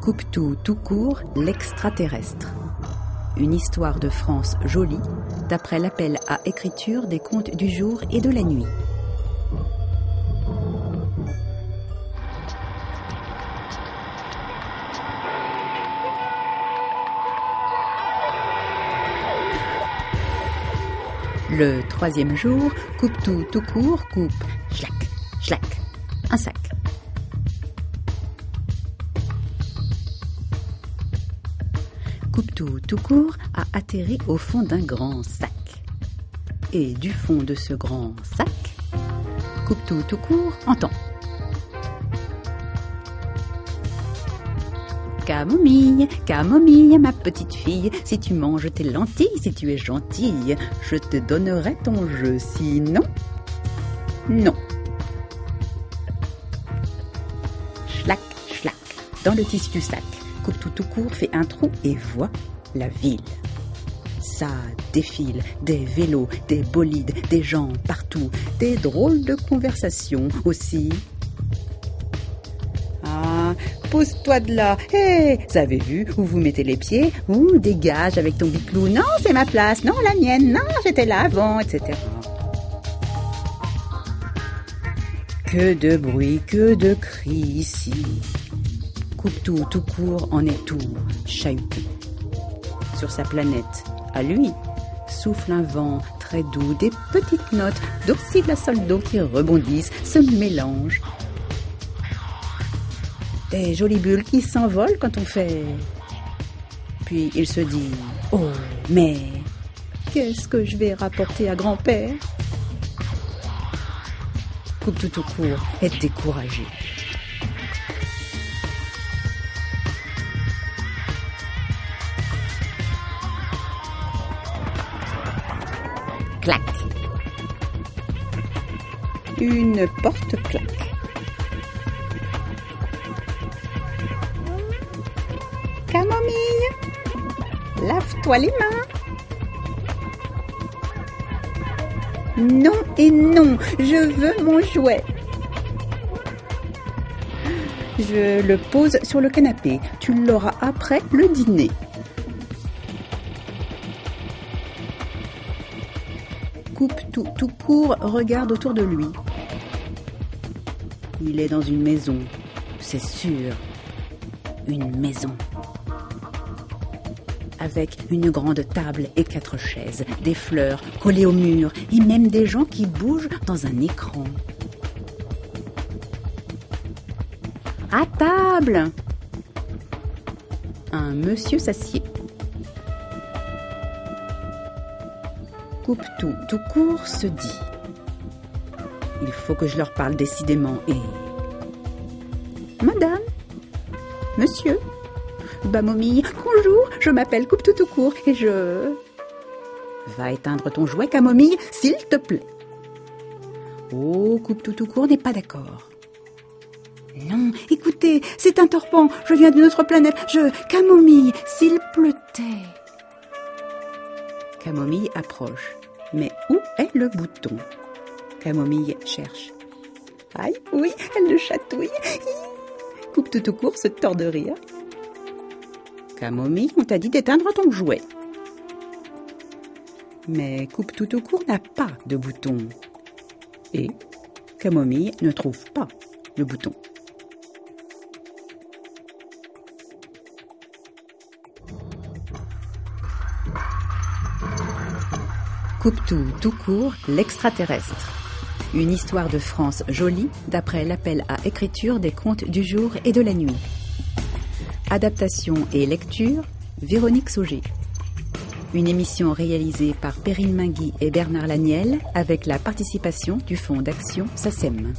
Coupe-tout tout court, l'extraterrestre. Une histoire de France jolie, d'après l'appel à écriture des contes du jour et de la nuit. Le troisième jour, coupe tout tout court, coupe, schlac, schlac, un sac. Coupe tout court a atterri au fond d'un grand sac. Et du fond de ce grand sac, coupe tout tout court entend. Camomille, camomille, ma petite fille, si tu manges tes lentilles, si tu es gentille, je te donnerai ton jeu, sinon, non. Schlac, schlac, dans le tissu du sac, tout court, fait un trou et voit la ville. Ça défile, des vélos, des bolides, des gens partout, des drôles de conversations aussi. Ah, pose-toi de là. Hé, vous avez vu où vous mettez les pieds Ouh, dégage avec ton biclou. Non, c'est ma place. Non, la mienne. Non, j'étais là avant, etc. Que de bruit, que de cris ici. Coupe tout, tout court, en est tout chahuté. Sur sa planète, à lui, souffle un vent très doux, des petites notes d'oxyde la soldo qui rebondissent, se mélangent, des jolies bulles qui s'envolent quand on fait. Puis il se dit Oh, mais qu'est-ce que je vais rapporter à grand-père? Coupe tout au court, est découragé. Clac. Une porte claque. Camomille, lave-toi les mains. Non et non, je veux mon jouet. Je le pose sur le canapé. Tu l'auras après le dîner. Coupe tout, tout court, regarde autour de lui. Il est dans une maison, c'est sûr. Une maison avec une grande table et quatre chaises, des fleurs collées au mur et même des gens qui bougent dans un écran. À table Un monsieur s'assied. Coupe tout, tout court se dit. Il faut que je leur parle décidément et... Madame Monsieur Bamomille, bonjour, je m'appelle Coupe tout, tout court et je... Va éteindre ton jouet, Camomille, s'il te plaît. Oh, Coupe tout, tout court n'est pas d'accord. Non, écoutez, c'est un torpant, je viens d'une autre planète, je... Camomille, s'il pleutait. Camomille approche. Mais où est le bouton? Camomille cherche. Aïe, oui, elle le chatouille. Coupe tout, tout court se tord de rire. Camomille, on t'a dit d'éteindre ton jouet. Mais Coupe tout au court n'a pas de bouton. Et Camomille ne trouve pas le bouton. Coupe tout tout court, l'extraterrestre. Une histoire de France jolie d'après l'appel à écriture des contes du jour et de la nuit. Adaptation et lecture, Véronique Sauger. Une émission réalisée par Perrine Mingui et Bernard Laniel avec la participation du Fonds d'action SACEM.